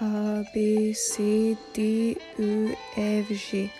A, B, C, D, E, F, G.